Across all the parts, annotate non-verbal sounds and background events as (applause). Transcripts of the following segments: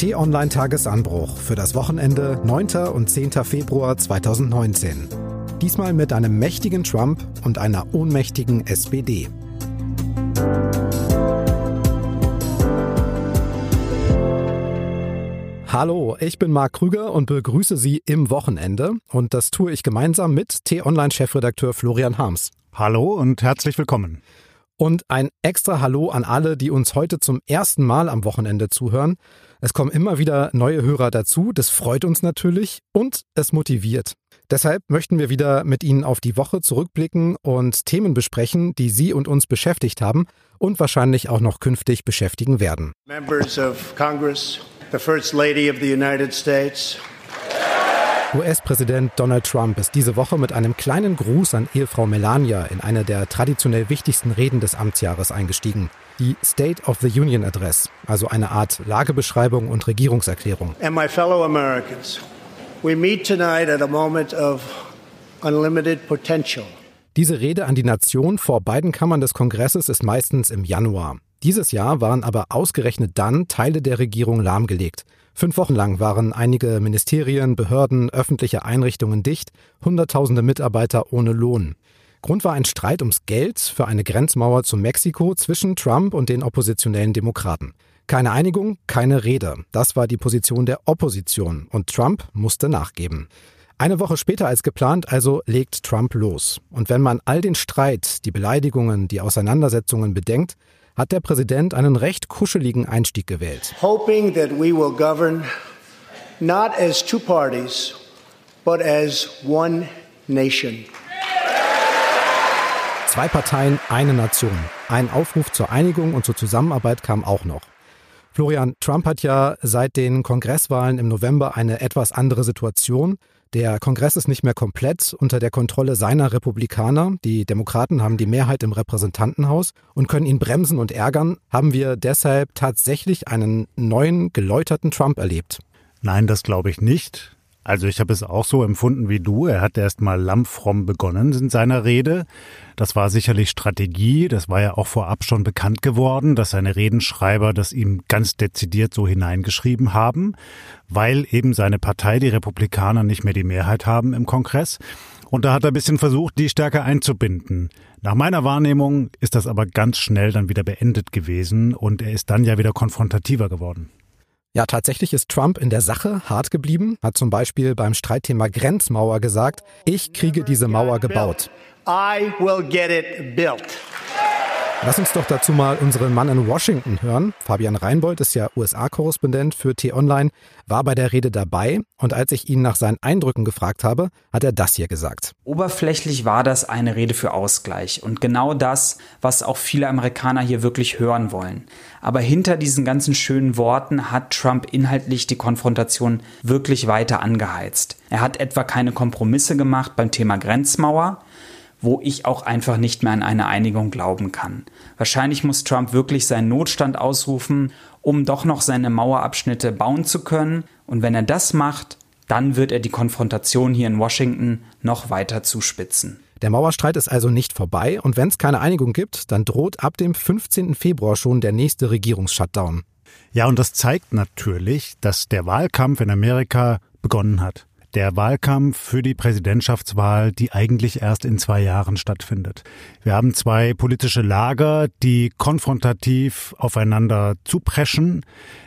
T-Online Tagesanbruch für das Wochenende 9. und 10. Februar 2019. Diesmal mit einem mächtigen Trump und einer ohnmächtigen SPD. Hallo, ich bin Marc Krüger und begrüße Sie im Wochenende. Und das tue ich gemeinsam mit T-Online-Chefredakteur Florian Harms. Hallo und herzlich willkommen. Und ein extra Hallo an alle, die uns heute zum ersten Mal am Wochenende zuhören. Es kommen immer wieder neue Hörer dazu, das freut uns natürlich und es motiviert. Deshalb möchten wir wieder mit Ihnen auf die Woche zurückblicken und Themen besprechen, die Sie und uns beschäftigt haben und wahrscheinlich auch noch künftig beschäftigen werden. Members of Congress, the First Lady of the United States, US-Präsident Donald Trump ist diese Woche mit einem kleinen Gruß an Ehefrau Melania in eine der traditionell wichtigsten Reden des Amtsjahres eingestiegen. Die State of the Union Address, also eine Art Lagebeschreibung und Regierungserklärung. and my fellow Americans. We meet tonight at a moment of unlimited potential. Diese Rede an die Nation vor beiden Kammern des Kongresses ist meistens im Januar. Dieses Jahr waren aber ausgerechnet dann Teile der Regierung lahmgelegt. Fünf Wochen lang waren einige Ministerien, Behörden, öffentliche Einrichtungen dicht, Hunderttausende Mitarbeiter ohne Lohn. Grund war ein Streit ums Geld für eine Grenzmauer zu Mexiko zwischen Trump und den oppositionellen Demokraten. Keine Einigung, keine Rede. Das war die Position der Opposition und Trump musste nachgeben. Eine Woche später als geplant also legt Trump los. Und wenn man all den Streit, die Beleidigungen, die Auseinandersetzungen bedenkt, hat der Präsident einen recht kuscheligen Einstieg gewählt. hoping that we will govern not as two parties, but as one nation. Zwei Parteien, eine Nation. Ein Aufruf zur Einigung und zur Zusammenarbeit kam auch noch. Florian, Trump hat ja seit den Kongresswahlen im November eine etwas andere Situation. Der Kongress ist nicht mehr komplett unter der Kontrolle seiner Republikaner. Die Demokraten haben die Mehrheit im Repräsentantenhaus und können ihn bremsen und ärgern. Haben wir deshalb tatsächlich einen neuen, geläuterten Trump erlebt? Nein, das glaube ich nicht. Also ich habe es auch so empfunden wie du. Er hat erst mal lammfromm begonnen in seiner Rede. Das war sicherlich Strategie. Das war ja auch vorab schon bekannt geworden, dass seine Redenschreiber das ihm ganz dezidiert so hineingeschrieben haben, weil eben seine Partei, die Republikaner, nicht mehr die Mehrheit haben im Kongress. Und da hat er ein bisschen versucht, die stärker einzubinden. Nach meiner Wahrnehmung ist das aber ganz schnell dann wieder beendet gewesen und er ist dann ja wieder konfrontativer geworden. Ja, tatsächlich ist Trump in der Sache hart geblieben, hat zum Beispiel beim Streitthema Grenzmauer gesagt, ich kriege diese Mauer gebaut. I will get it built. Lass uns doch dazu mal unseren Mann in Washington hören. Fabian Reinbold ist ja USA-Korrespondent für T-Online, war bei der Rede dabei und als ich ihn nach seinen Eindrücken gefragt habe, hat er das hier gesagt. Oberflächlich war das eine Rede für Ausgleich und genau das, was auch viele Amerikaner hier wirklich hören wollen. Aber hinter diesen ganzen schönen Worten hat Trump inhaltlich die Konfrontation wirklich weiter angeheizt. Er hat etwa keine Kompromisse gemacht beim Thema Grenzmauer, wo ich auch einfach nicht mehr an eine Einigung glauben kann. Wahrscheinlich muss Trump wirklich seinen Notstand ausrufen, um doch noch seine Mauerabschnitte bauen zu können. Und wenn er das macht, dann wird er die Konfrontation hier in Washington noch weiter zuspitzen. Der Mauerstreit ist also nicht vorbei und wenn es keine Einigung gibt, dann droht ab dem 15. Februar schon der nächste Regierungsshutdown. Ja, und das zeigt natürlich, dass der Wahlkampf in Amerika begonnen hat. Der Wahlkampf für die Präsidentschaftswahl, die eigentlich erst in zwei Jahren stattfindet. Wir haben zwei politische Lager, die konfrontativ aufeinander zupreschen,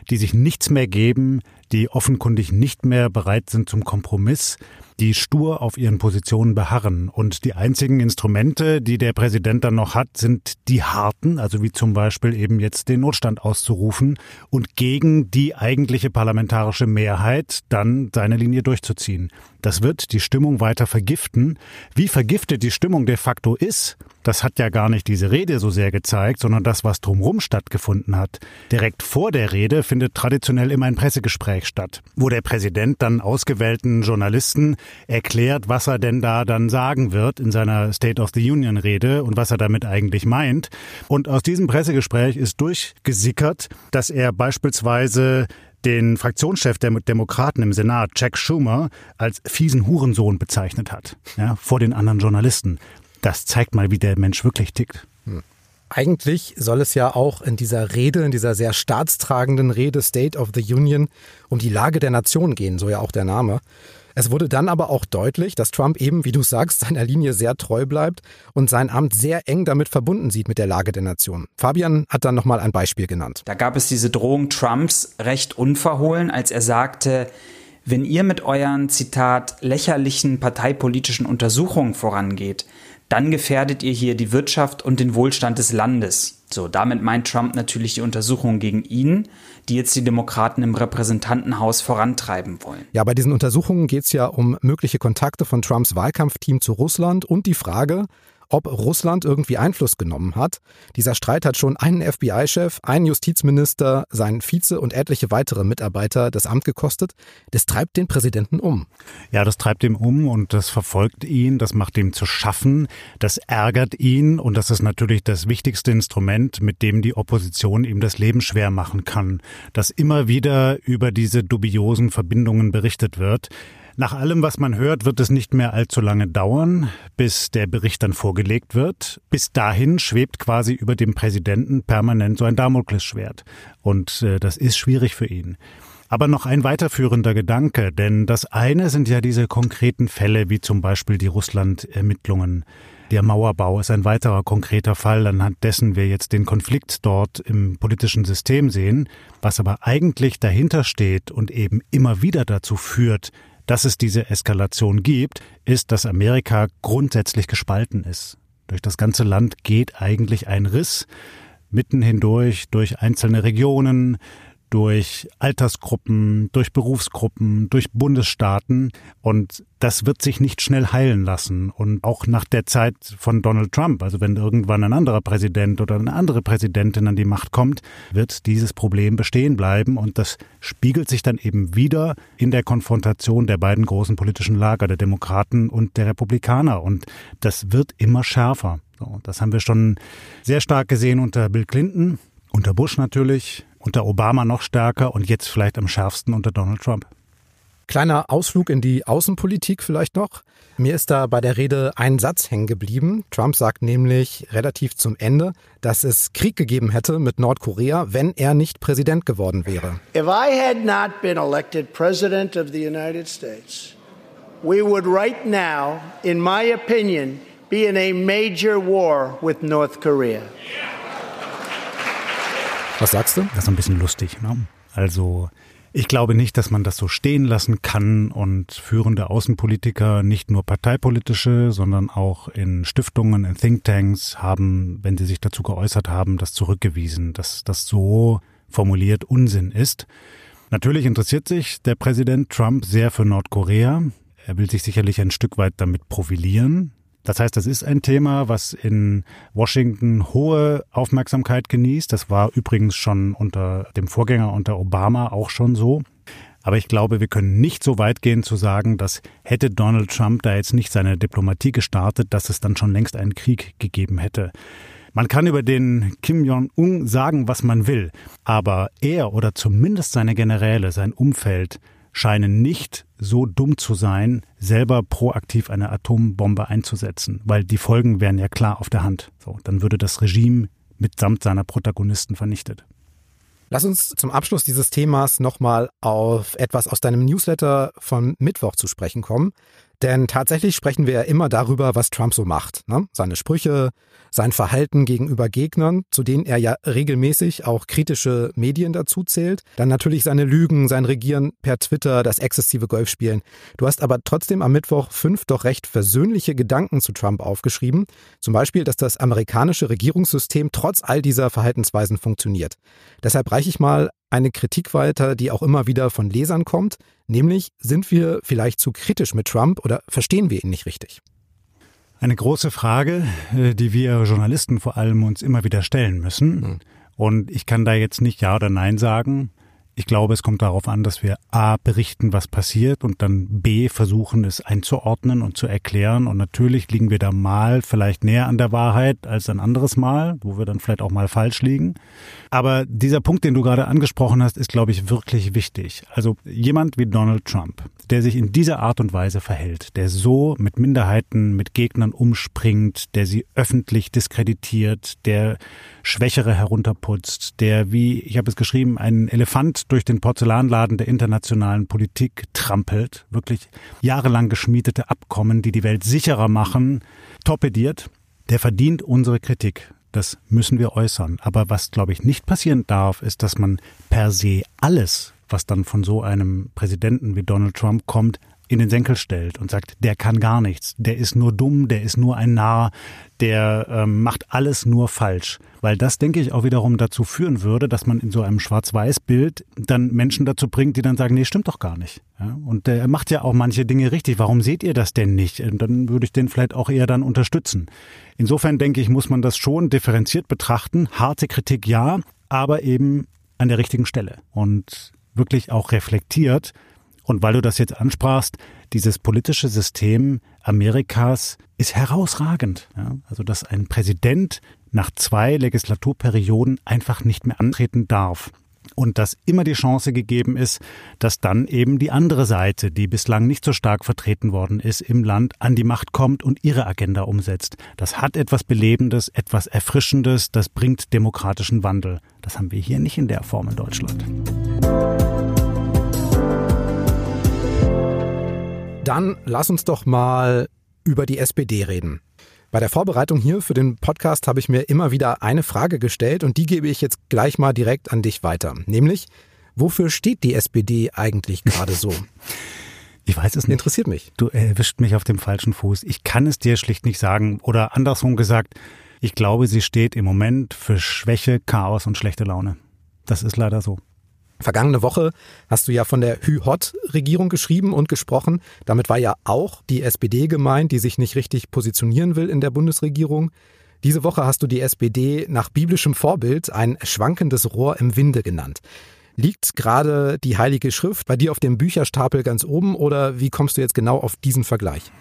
die sich nichts mehr geben, die offenkundig nicht mehr bereit sind zum Kompromiss, die stur auf ihren Positionen beharren. Und die einzigen Instrumente, die der Präsident dann noch hat, sind die harten, also wie zum Beispiel eben jetzt den Notstand auszurufen und gegen die eigentliche parlamentarische Mehrheit dann seine Linie durchzuziehen. Das wird die Stimmung weiter vergiften. Wie vergiftet die Stimmung de facto ist, das hat ja gar nicht diese Rede so sehr gezeigt, sondern das, was drumherum stattgefunden hat. Direkt vor der Rede findet traditionell immer ein Pressegespräch statt, wo der Präsident dann ausgewählten Journalisten erklärt, was er denn da dann sagen wird in seiner State of the Union Rede und was er damit eigentlich meint. Und aus diesem Pressegespräch ist durchgesickert, dass er beispielsweise den Fraktionschef der Demokraten im Senat, Jack Schumer, als fiesen Hurensohn bezeichnet hat, ja, vor den anderen Journalisten. Das zeigt mal, wie der Mensch wirklich tickt. Eigentlich soll es ja auch in dieser Rede, in dieser sehr staatstragenden Rede State of the Union um die Lage der Nation gehen, so ja auch der Name. Es wurde dann aber auch deutlich, dass Trump eben, wie du sagst, seiner Linie sehr treu bleibt und sein Amt sehr eng damit verbunden sieht mit der Lage der Nation. Fabian hat dann nochmal ein Beispiel genannt. Da gab es diese Drohung Trumps recht unverhohlen, als er sagte, wenn ihr mit euren, Zitat, lächerlichen parteipolitischen Untersuchungen vorangeht, dann gefährdet ihr hier die Wirtschaft und den Wohlstand des Landes. So, damit meint Trump natürlich die Untersuchungen gegen ihn, die jetzt die Demokraten im Repräsentantenhaus vorantreiben wollen. Ja, bei diesen Untersuchungen geht es ja um mögliche Kontakte von Trumps Wahlkampfteam zu Russland und die Frage, ob Russland irgendwie Einfluss genommen hat. Dieser Streit hat schon einen FBI-Chef, einen Justizminister, seinen Vize und etliche weitere Mitarbeiter das Amt gekostet. Das treibt den Präsidenten um. Ja, das treibt ihn um und das verfolgt ihn, das macht ihm zu schaffen, das ärgert ihn und das ist natürlich das wichtigste Instrument, mit dem die Opposition ihm das Leben schwer machen kann, dass immer wieder über diese dubiosen Verbindungen berichtet wird. Nach allem, was man hört, wird es nicht mehr allzu lange dauern, bis der Bericht dann vorgelegt wird. Bis dahin schwebt quasi über dem Präsidenten permanent so ein Damoklesschwert. Und äh, das ist schwierig für ihn. Aber noch ein weiterführender Gedanke, denn das eine sind ja diese konkreten Fälle, wie zum Beispiel die Russland-Ermittlungen. Der Mauerbau ist ein weiterer konkreter Fall, anhand dessen wir jetzt den Konflikt dort im politischen System sehen. Was aber eigentlich dahinter steht und eben immer wieder dazu führt, dass es diese Eskalation gibt, ist, dass Amerika grundsätzlich gespalten ist. Durch das ganze Land geht eigentlich ein Riss mitten hindurch, durch einzelne Regionen, durch Altersgruppen, durch Berufsgruppen, durch Bundesstaaten. Und das wird sich nicht schnell heilen lassen. Und auch nach der Zeit von Donald Trump, also wenn irgendwann ein anderer Präsident oder eine andere Präsidentin an die Macht kommt, wird dieses Problem bestehen bleiben. Und das spiegelt sich dann eben wieder in der Konfrontation der beiden großen politischen Lager, der Demokraten und der Republikaner. Und das wird immer schärfer. So, das haben wir schon sehr stark gesehen unter Bill Clinton, unter Bush natürlich, unter Obama noch stärker und jetzt vielleicht am schärfsten unter Donald Trump. Kleiner Ausflug in die Außenpolitik vielleicht noch. Mir ist da bei der Rede ein Satz hängen geblieben. Trump sagt nämlich relativ zum Ende, dass es Krieg gegeben hätte mit Nordkorea, wenn er nicht Präsident geworden wäre. If I had not been elected president of the United States, we would right now, in my opinion, be in a major war with North Korea. Was sagst du? Das ist ein bisschen lustig. Ne? Also ich glaube nicht, dass man das so stehen lassen kann und führende Außenpolitiker, nicht nur parteipolitische, sondern auch in Stiftungen, in Thinktanks haben, wenn sie sich dazu geäußert haben, das zurückgewiesen, dass das so formuliert Unsinn ist. Natürlich interessiert sich der Präsident Trump sehr für Nordkorea. Er will sich sicherlich ein Stück weit damit profilieren. Das heißt, das ist ein Thema, was in Washington hohe Aufmerksamkeit genießt. Das war übrigens schon unter dem Vorgänger, unter Obama auch schon so. Aber ich glaube, wir können nicht so weit gehen zu sagen, dass hätte Donald Trump da jetzt nicht seine Diplomatie gestartet, dass es dann schon längst einen Krieg gegeben hätte. Man kann über den Kim Jong-un sagen, was man will, aber er oder zumindest seine Generäle, sein Umfeld, scheinen nicht so dumm zu sein, selber proaktiv eine Atombombe einzusetzen, weil die Folgen wären ja klar auf der Hand. So, dann würde das Regime mitsamt seiner Protagonisten vernichtet. Lass uns zum Abschluss dieses Themas nochmal auf etwas aus deinem Newsletter von Mittwoch zu sprechen kommen. Denn tatsächlich sprechen wir ja immer darüber, was Trump so macht. Ne? Seine Sprüche, sein Verhalten gegenüber Gegnern, zu denen er ja regelmäßig auch kritische Medien dazu zählt. Dann natürlich seine Lügen, sein Regieren per Twitter, das exzessive Golfspielen. Du hast aber trotzdem am Mittwoch fünf doch recht versöhnliche Gedanken zu Trump aufgeschrieben. Zum Beispiel, dass das amerikanische Regierungssystem trotz all dieser Verhaltensweisen funktioniert. Deshalb reiche ich mal eine Kritik weiter, die auch immer wieder von Lesern kommt, nämlich sind wir vielleicht zu kritisch mit Trump oder verstehen wir ihn nicht richtig? Eine große Frage, äh, die wir Journalisten vor allem uns immer wieder stellen müssen. Mhm. Und ich kann da jetzt nicht Ja oder Nein sagen. Ich glaube, es kommt darauf an, dass wir A berichten, was passiert und dann B versuchen, es einzuordnen und zu erklären. Und natürlich liegen wir da mal vielleicht näher an der Wahrheit als ein anderes Mal, wo wir dann vielleicht auch mal falsch liegen. Aber dieser Punkt, den du gerade angesprochen hast, ist, glaube ich, wirklich wichtig. Also jemand wie Donald Trump, der sich in dieser Art und Weise verhält, der so mit Minderheiten, mit Gegnern umspringt, der sie öffentlich diskreditiert, der Schwächere herunterputzt, der, wie ich habe es geschrieben, einen Elefant durch den Porzellanladen der internationalen Politik trampelt, wirklich jahrelang geschmiedete Abkommen, die die Welt sicherer machen, torpediert, der verdient unsere Kritik. Das müssen wir äußern. Aber was, glaube ich, nicht passieren darf, ist, dass man per se alles, was dann von so einem Präsidenten wie Donald Trump kommt, in den Senkel stellt und sagt, der kann gar nichts, der ist nur dumm, der ist nur ein Narr, der ähm, macht alles nur falsch. Weil das, denke ich, auch wiederum dazu führen würde, dass man in so einem Schwarz-Weiß-Bild dann Menschen dazu bringt, die dann sagen, nee, stimmt doch gar nicht. Ja? Und der macht ja auch manche Dinge richtig. Warum seht ihr das denn nicht? Und dann würde ich den vielleicht auch eher dann unterstützen. Insofern denke ich, muss man das schon differenziert betrachten. Harte Kritik ja, aber eben an der richtigen Stelle. Und wirklich auch reflektiert, und weil du das jetzt ansprachst, dieses politische System Amerikas ist herausragend. Ja? Also, dass ein Präsident nach zwei Legislaturperioden einfach nicht mehr antreten darf. Und dass immer die Chance gegeben ist, dass dann eben die andere Seite, die bislang nicht so stark vertreten worden ist im Land, an die Macht kommt und ihre Agenda umsetzt. Das hat etwas Belebendes, etwas Erfrischendes, das bringt demokratischen Wandel. Das haben wir hier nicht in der Form in Deutschland. Dann lass uns doch mal über die SPD reden. Bei der Vorbereitung hier für den Podcast habe ich mir immer wieder eine Frage gestellt und die gebe ich jetzt gleich mal direkt an dich weiter. Nämlich, wofür steht die SPD eigentlich gerade so? (laughs) Ich weiß es nicht. Interessiert mich. Du erwischt mich auf dem falschen Fuß. Ich kann es dir schlicht nicht sagen. Oder andersrum gesagt, ich glaube, sie steht im Moment für Schwäche, Chaos und schlechte Laune. Das ist leider so. Vergangene Woche hast du ja von der Hü-Hot-Regierung geschrieben und gesprochen. Damit war ja auch die SPD gemeint, die sich nicht richtig positionieren will in der Bundesregierung. Diese Woche hast du die SPD nach biblischem Vorbild ein schwankendes Rohr im Winde genannt. Liegt gerade die Heilige Schrift bei dir auf dem Bücherstapel ganz oben oder wie kommst du jetzt genau auf diesen Vergleich?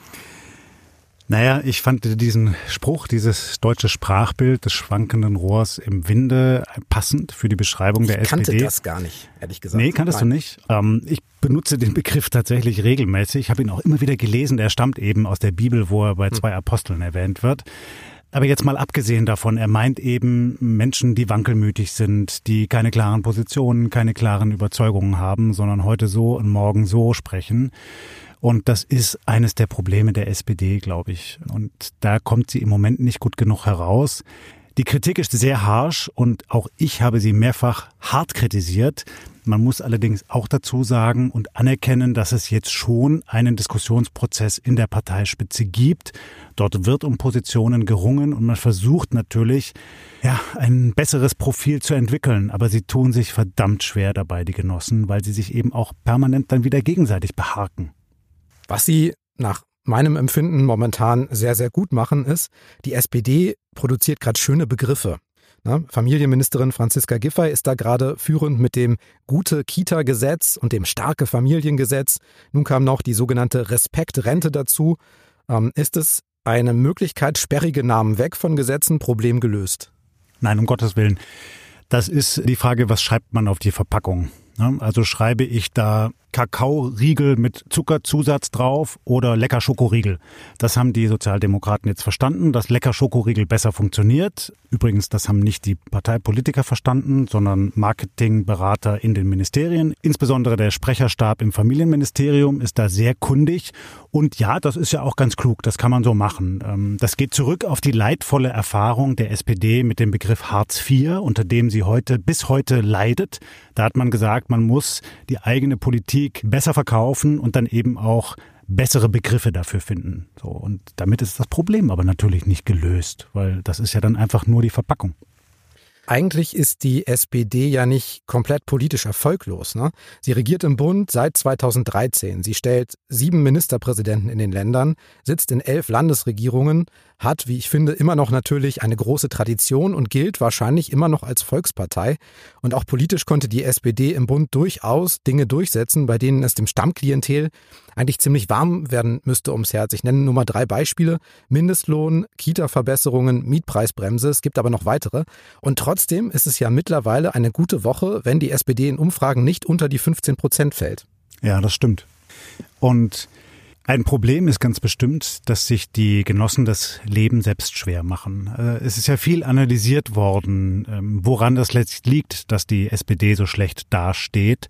Naja, ich fand diesen Spruch, dieses deutsche Sprachbild des schwankenden Rohrs im Winde passend für die Beschreibung ich der SPD. Ich kannte das gar nicht, ehrlich gesagt. Nee, kanntest Nein. du nicht. Ähm, ich benutze den Begriff tatsächlich regelmäßig. Ich habe ihn auch immer wieder gelesen. Er stammt eben aus der Bibel, wo er bei hm. zwei Aposteln erwähnt wird. Aber jetzt mal abgesehen davon, er meint eben Menschen, die wankelmütig sind, die keine klaren Positionen, keine klaren Überzeugungen haben, sondern heute so und morgen so sprechen. Und das ist eines der Probleme der SPD, glaube ich. Und da kommt sie im Moment nicht gut genug heraus. Die Kritik ist sehr harsh und auch ich habe sie mehrfach hart kritisiert. Man muss allerdings auch dazu sagen und anerkennen, dass es jetzt schon einen Diskussionsprozess in der Parteispitze gibt. Dort wird um Positionen gerungen und man versucht natürlich, ja, ein besseres Profil zu entwickeln. Aber sie tun sich verdammt schwer dabei, die Genossen, weil sie sich eben auch permanent dann wieder gegenseitig beharken. Was sie nach meinem Empfinden momentan sehr, sehr gut machen, ist, die SPD produziert gerade schöne Begriffe. Na, Familienministerin Franziska Giffey ist da gerade führend mit dem gute Kita-Gesetz und dem starke Familiengesetz. Nun kam noch die sogenannte Respektrente dazu. Ähm, ist es eine Möglichkeit, sperrige Namen weg von Gesetzen, Problem gelöst? Nein, um Gottes Willen. Das ist die Frage, was schreibt man auf die Verpackung? Also schreibe ich da Kakaoriegel mit Zuckerzusatz drauf oder lecker Schokoriegel. Das haben die Sozialdemokraten jetzt verstanden, dass lecker Schokoriegel besser funktioniert. Übrigens, das haben nicht die Parteipolitiker verstanden, sondern Marketingberater in den Ministerien. Insbesondere der Sprecherstab im Familienministerium ist da sehr kundig. Und ja, das ist ja auch ganz klug, das kann man so machen. Ähm, das geht zurück auf die leidvolle Erfahrung der SPD mit dem Begriff Hartz IV, unter dem sie heute bis heute leidet. Da hat man gesagt, man muss die eigene Politik Politik besser verkaufen und dann eben auch bessere Begriffe dafür finden. So, und damit ist das Problem aber natürlich nicht gelöst, weil das ist ja dann einfach nur die Verpackung. Eigentlich ist die SPD ja nicht komplett politisch erfolglos. Ne? Sie regiert im Bund seit 2013. Sie stellt sieben Ministerpräsidenten in den Ländern, sitzt in elf Landesregierungen, hat, wie ich finde, immer noch natürlich eine große Tradition und gilt wahrscheinlich immer noch als Volkspartei. Und auch politisch konnte die SPD im Bund durchaus Dinge durchsetzen, bei denen es dem Stammklientel eigentlich ziemlich warm werden müsste ums Herz. Ich nenne nur mal drei Beispiele. Mindestlohn, Kita-Verbesserungen, Mietpreisbremse. Es gibt aber noch weitere. Und trotzdem ist es ja mittlerweile eine gute Woche, wenn die SPD in Umfragen nicht unter die 15 Prozent fällt. Ja, das stimmt. Und ein Problem ist ganz bestimmt, dass sich die Genossen das Leben selbst schwer machen. Äh, es ist ja viel analysiert worden, ähm, woran das letztlich liegt, dass die SPD so schlecht dasteht.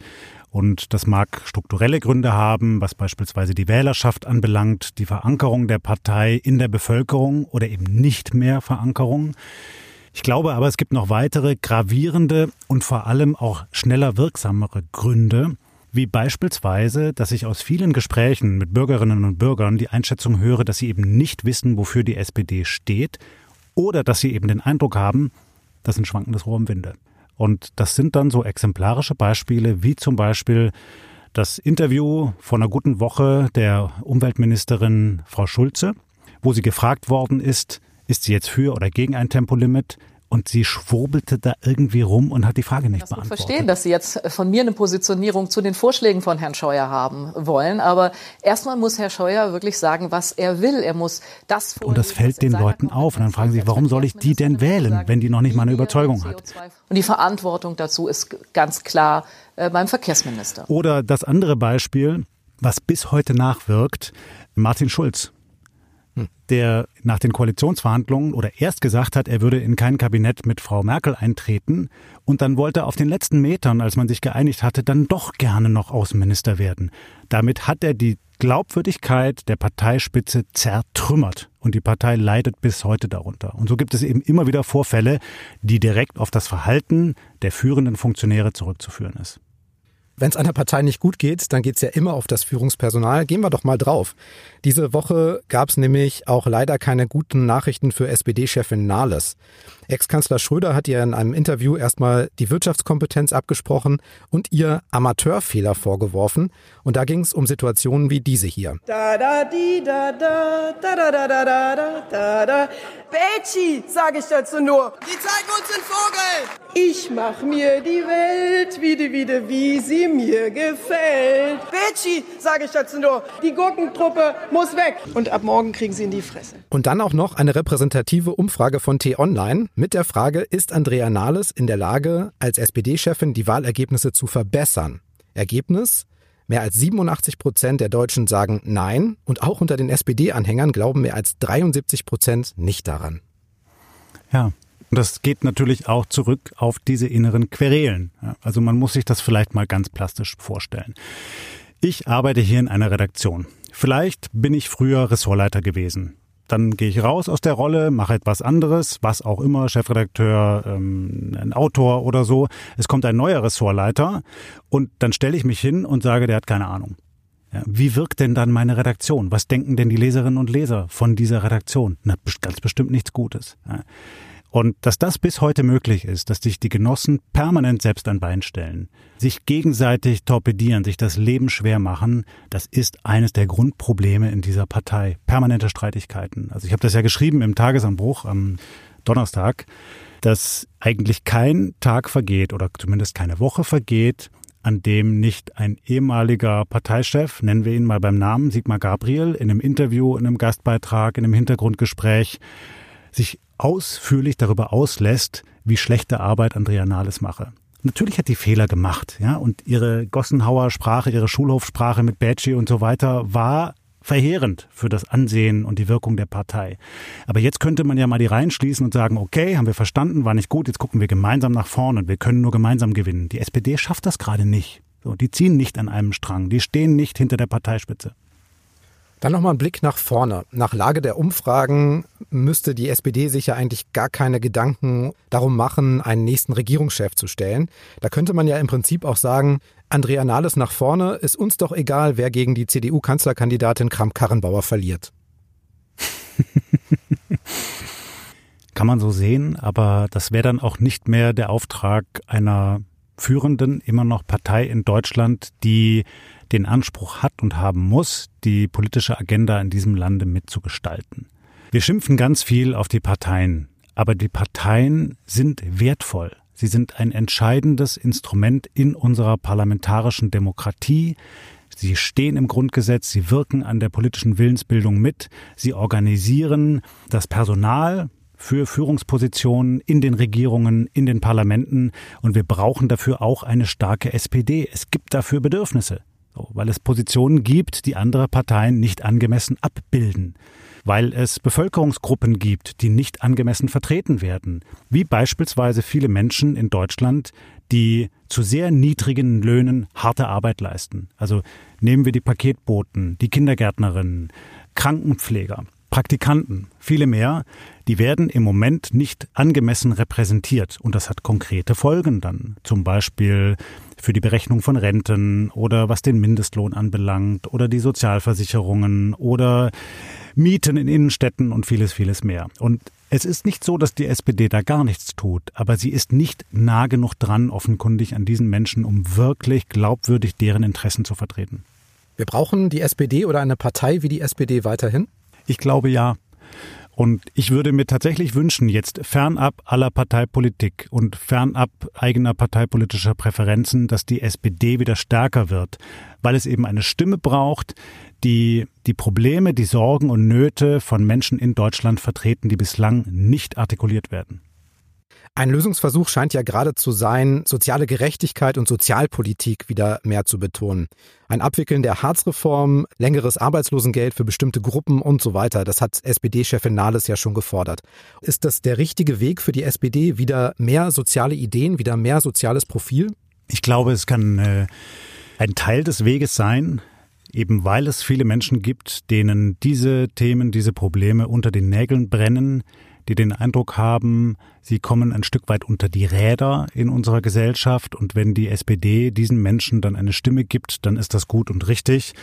Und das mag strukturelle Gründe haben, was beispielsweise die Wählerschaft anbelangt, die Verankerung der Partei in der Bevölkerung oder eben nicht mehr Verankerung. Ich glaube aber, es gibt noch weitere gravierende und vor allem auch schneller wirksamere Gründe, wie beispielsweise, dass ich aus vielen Gesprächen mit Bürgerinnen und Bürgern die Einschätzung höre, dass sie eben nicht wissen, wofür die SPD steht oder dass sie eben den Eindruck haben, das sind schwankendes Rohr im Winde. Und das sind dann so exemplarische Beispiele, wie zum Beispiel das Interview vor einer guten Woche der Umweltministerin Frau Schulze, wo sie gefragt worden ist, ist sie jetzt für oder gegen ein Tempolimit? Und sie schwurbelte da irgendwie rum und hat die Frage nicht das beantwortet. Ich verstehen, dass Sie jetzt von mir eine Positionierung zu den Vorschlägen von Herrn Scheuer haben wollen. Aber erstmal muss Herr Scheuer wirklich sagen, was er will. Er muss das Und das fällt den Leuten auf. Und dann fragen sie, warum soll ich die denn wählen, wenn die noch nicht mal eine Überzeugung hat? Und die Verantwortung dazu ist ganz klar äh, beim Verkehrsminister. Oder das andere Beispiel, was bis heute nachwirkt, Martin Schulz der nach den Koalitionsverhandlungen oder erst gesagt hat, er würde in kein Kabinett mit Frau Merkel eintreten und dann wollte auf den letzten Metern, als man sich geeinigt hatte, dann doch gerne noch Außenminister werden. Damit hat er die Glaubwürdigkeit der Parteispitze zertrümmert und die Partei leidet bis heute darunter. Und so gibt es eben immer wieder Vorfälle, die direkt auf das Verhalten der führenden Funktionäre zurückzuführen ist. Wenn es einer Partei nicht gut geht, dann geht es ja immer auf das Führungspersonal. Gehen wir doch mal drauf. Diese Woche gab es nämlich auch leider keine guten Nachrichten für SPD-Chefin Nahles. Ex-Kanzler Schröder hat ihr in einem Interview erstmal die Wirtschaftskompetenz abgesprochen und ihr Amateurfehler vorgeworfen. Und da ging es um Situationen wie diese hier. Da da di da da da da da da da da da Betschi, sage ich dazu nur. Die zeigen uns den Vogel. Ich mach mir die Welt wieder wieder wie sie mir gefällt. Betschi, sage ich dazu nur. Die Gurkentruppe muss weg. Und ab morgen kriegen sie in die Fresse. Und dann auch noch eine repräsentative Umfrage von T-Online mit der Frage, ist Andrea Nahles in der Lage, als SPD-Chefin die Wahlergebnisse zu verbessern? Ergebnis? Mehr als 87 Prozent der Deutschen sagen Nein und auch unter den SPD-Anhängern glauben mehr als 73 Prozent nicht daran. Ja, das geht natürlich auch zurück auf diese inneren Querelen. Also man muss sich das vielleicht mal ganz plastisch vorstellen. Ich arbeite hier in einer Redaktion. Vielleicht bin ich früher Ressortleiter gewesen dann gehe ich raus aus der Rolle, mache etwas anderes, was auch immer, Chefredakteur, ähm, ein Autor oder so. Es kommt ein neuer Ressortleiter und dann stelle ich mich hin und sage, der hat keine Ahnung. Ja, wie wirkt denn dann meine Redaktion? Was denken denn die Leserinnen und Leser von dieser Redaktion? Na, ganz bestimmt nichts Gutes. Ja. Und dass das bis heute möglich ist, dass sich die Genossen permanent selbst ein Bein stellen, sich gegenseitig torpedieren, sich das Leben schwer machen, das ist eines der Grundprobleme in dieser Partei. Permanente Streitigkeiten. Also ich habe das ja geschrieben im Tagesanbruch am Donnerstag, dass eigentlich kein Tag vergeht oder zumindest keine Woche vergeht, an dem nicht ein ehemaliger Parteichef, nennen wir ihn mal beim Namen, Sigmar Gabriel, in einem Interview, in einem Gastbeitrag, in einem Hintergrundgespräch sich ausführlich darüber auslässt, wie schlechte Arbeit Andrea Nahles mache. Natürlich hat die Fehler gemacht, ja, und ihre Gossenhauer Sprache, ihre Schulhofsprache mit Badgie und so weiter war verheerend für das Ansehen und die Wirkung der Partei. Aber jetzt könnte man ja mal die Reihen schließen und sagen, okay, haben wir verstanden, war nicht gut, jetzt gucken wir gemeinsam nach vorne und wir können nur gemeinsam gewinnen. Die SPD schafft das gerade nicht. So, die ziehen nicht an einem Strang, die stehen nicht hinter der Parteispitze. Dann nochmal ein Blick nach vorne. Nach Lage der Umfragen müsste die SPD sich ja eigentlich gar keine Gedanken darum machen, einen nächsten Regierungschef zu stellen. Da könnte man ja im Prinzip auch sagen, Andrea Nahles nach vorne, ist uns doch egal, wer gegen die CDU-Kanzlerkandidatin Kramp-Karrenbauer verliert. (laughs) Kann man so sehen, aber das wäre dann auch nicht mehr der Auftrag einer führenden, immer noch Partei in Deutschland, die den Anspruch hat und haben muss, die politische Agenda in diesem Lande mitzugestalten. Wir schimpfen ganz viel auf die Parteien, aber die Parteien sind wertvoll. Sie sind ein entscheidendes Instrument in unserer parlamentarischen Demokratie. Sie stehen im Grundgesetz, sie wirken an der politischen Willensbildung mit, sie organisieren das Personal, für Führungspositionen in den Regierungen, in den Parlamenten und wir brauchen dafür auch eine starke SPD. Es gibt dafür Bedürfnisse, weil es Positionen gibt, die andere Parteien nicht angemessen abbilden weil es Bevölkerungsgruppen gibt, die nicht angemessen vertreten werden, wie beispielsweise viele Menschen in Deutschland, die zu sehr niedrigen Löhnen harte Arbeit leisten. Also nehmen wir die Paketboten, die Kindergärtnerinnen, Krankenpfleger. Praktikanten, viele mehr, die werden im Moment nicht angemessen repräsentiert. Und das hat konkrete Folgen dann. Zum Beispiel für die Berechnung von Renten oder was den Mindestlohn anbelangt oder die Sozialversicherungen oder Mieten in Innenstädten und vieles, vieles mehr. Und es ist nicht so, dass die SPD da gar nichts tut, aber sie ist nicht nah genug dran, offenkundig an diesen Menschen, um wirklich glaubwürdig deren Interessen zu vertreten. Wir brauchen die SPD oder eine Partei wie die SPD weiterhin? Ich glaube ja. Und ich würde mir tatsächlich wünschen, jetzt fernab aller Parteipolitik und fernab eigener parteipolitischer Präferenzen, dass die SPD wieder stärker wird, weil es eben eine Stimme braucht, die die Probleme, die Sorgen und Nöte von Menschen in Deutschland vertreten, die bislang nicht artikuliert werden. Ein Lösungsversuch scheint ja gerade zu sein, soziale Gerechtigkeit und Sozialpolitik wieder mehr zu betonen. Ein Abwickeln der Harzreform, längeres Arbeitslosengeld für bestimmte Gruppen und so weiter. Das hat SPD-Chefin Nahles ja schon gefordert. Ist das der richtige Weg für die SPD? Wieder mehr soziale Ideen, wieder mehr soziales Profil? Ich glaube, es kann äh, ein Teil des Weges sein, eben weil es viele Menschen gibt, denen diese Themen, diese Probleme unter den Nägeln brennen, die den Eindruck haben, sie kommen ein Stück weit unter die Räder in unserer Gesellschaft und wenn die SPD diesen Menschen dann eine Stimme gibt, dann ist das gut und richtig.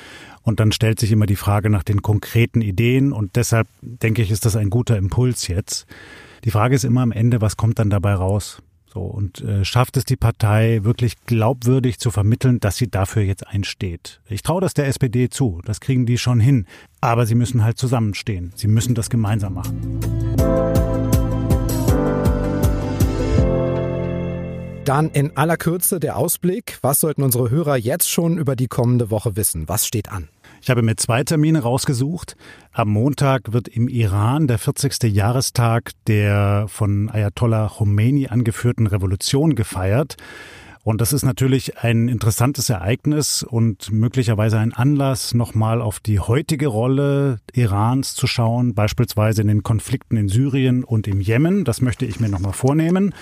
Und dann stellt sich immer die Frage nach den konkreten Ideen und deshalb denke ich, ist das ein guter Impuls jetzt. Die Frage ist immer am Ende, was kommt dann dabei raus? So, und äh, schafft es die Partei wirklich glaubwürdig zu vermitteln, dass sie dafür jetzt einsteht? Ich traue das der SPD zu, das kriegen die schon hin. Aber sie müssen halt zusammenstehen. Sie müssen das gemeinsam machen. Dann in aller Kürze der Ausblick. Was sollten unsere Hörer jetzt schon über die kommende Woche wissen? Was steht an? Ich habe mir zwei Termine rausgesucht. Am Montag wird im Iran der 40. Jahrestag der von Ayatollah Khomeini angeführten Revolution gefeiert. Und das ist natürlich ein interessantes Ereignis und möglicherweise ein Anlass, nochmal auf die heutige Rolle Irans zu schauen, beispielsweise in den Konflikten in Syrien und im Jemen. Das möchte ich mir nochmal vornehmen.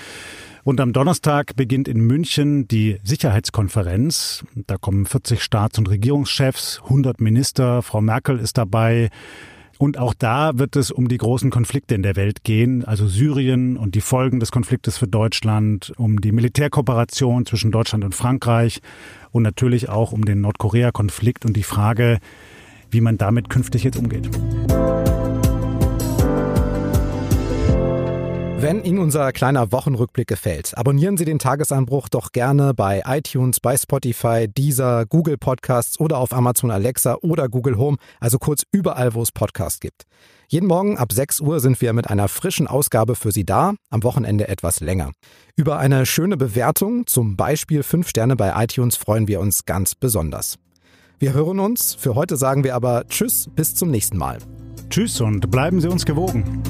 Und am Donnerstag beginnt in München die Sicherheitskonferenz. Da kommen 40 Staats- und Regierungschefs, 100 Minister, Frau Merkel ist dabei. Und auch da wird es um die großen Konflikte in der Welt gehen, also Syrien und die Folgen des Konfliktes für Deutschland, um die Militärkooperation zwischen Deutschland und Frankreich und natürlich auch um den Nordkorea-Konflikt und die Frage, wie man damit künftig jetzt umgeht. Wenn Ihnen unser kleiner Wochenrückblick gefällt, abonnieren Sie den Tagesanbruch doch gerne bei iTunes, bei Spotify, Deezer, Google Podcasts oder auf Amazon Alexa oder Google Home, also kurz überall, wo es Podcasts gibt. Jeden Morgen ab 6 Uhr sind wir mit einer frischen Ausgabe für Sie da, am Wochenende etwas länger. Über eine schöne Bewertung, zum Beispiel 5 Sterne bei iTunes, freuen wir uns ganz besonders. Wir hören uns, für heute sagen wir aber Tschüss, bis zum nächsten Mal. Tschüss und bleiben Sie uns gewogen.